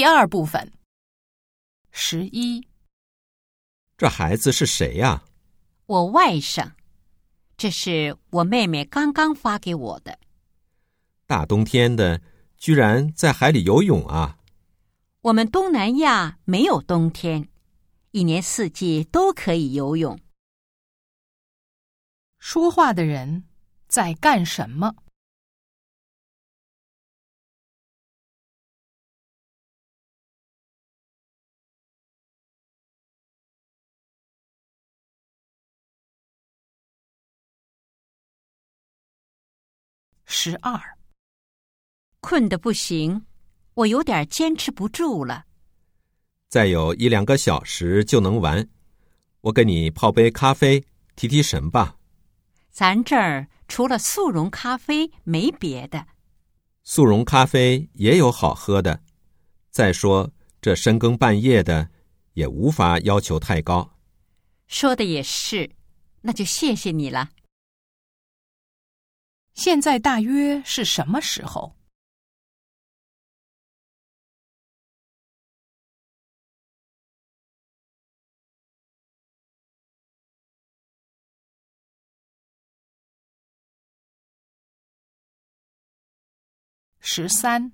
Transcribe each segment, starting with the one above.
第二部分。十一，这孩子是谁呀？我外甥，这是我妹妹刚刚发给我的。大冬天的，居然在海里游泳啊！我们东南亚没有冬天，一年四季都可以游泳。说话的人在干什么？十二，困得不行，我有点坚持不住了。再有一两个小时就能完，我给你泡杯咖啡提提神吧。咱这儿除了速溶咖啡没别的。速溶咖啡也有好喝的。再说这深更半夜的，也无法要求太高。说的也是，那就谢谢你了。现在大约是什么时候？十三，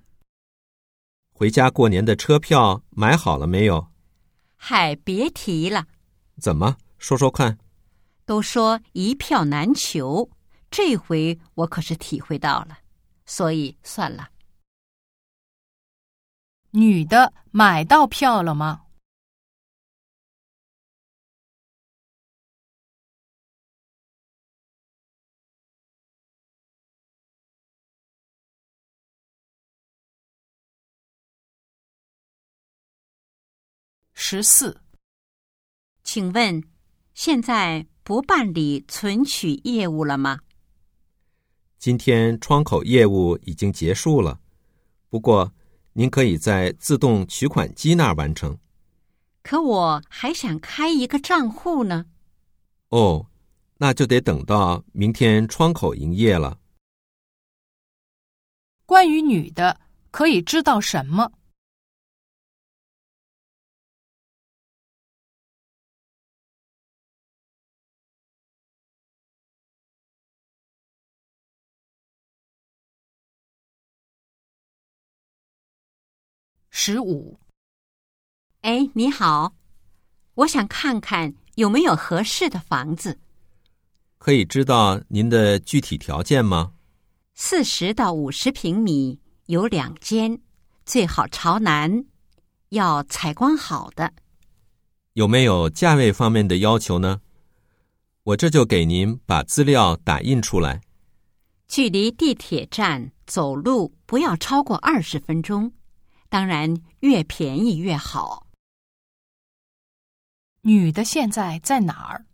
回家过年的车票买好了没有？嗨，别提了。怎么说说看？都说一票难求，这回我可是体会到了，所以算了。女的买到票了吗？十四，请问现在不办理存取业务了吗？今天窗口业务已经结束了，不过您可以在自动取款机那儿完成。可我还想开一个账户呢。哦，那就得等到明天窗口营业了。关于女的，可以知道什么？十五，哎，你好，我想看看有没有合适的房子。可以知道您的具体条件吗？四十到五十平米，有两间，最好朝南，要采光好的。有没有价位方面的要求呢？我这就给您把资料打印出来。距离地铁站走路不要超过二十分钟。当然，越便宜越好。女的现在在哪儿？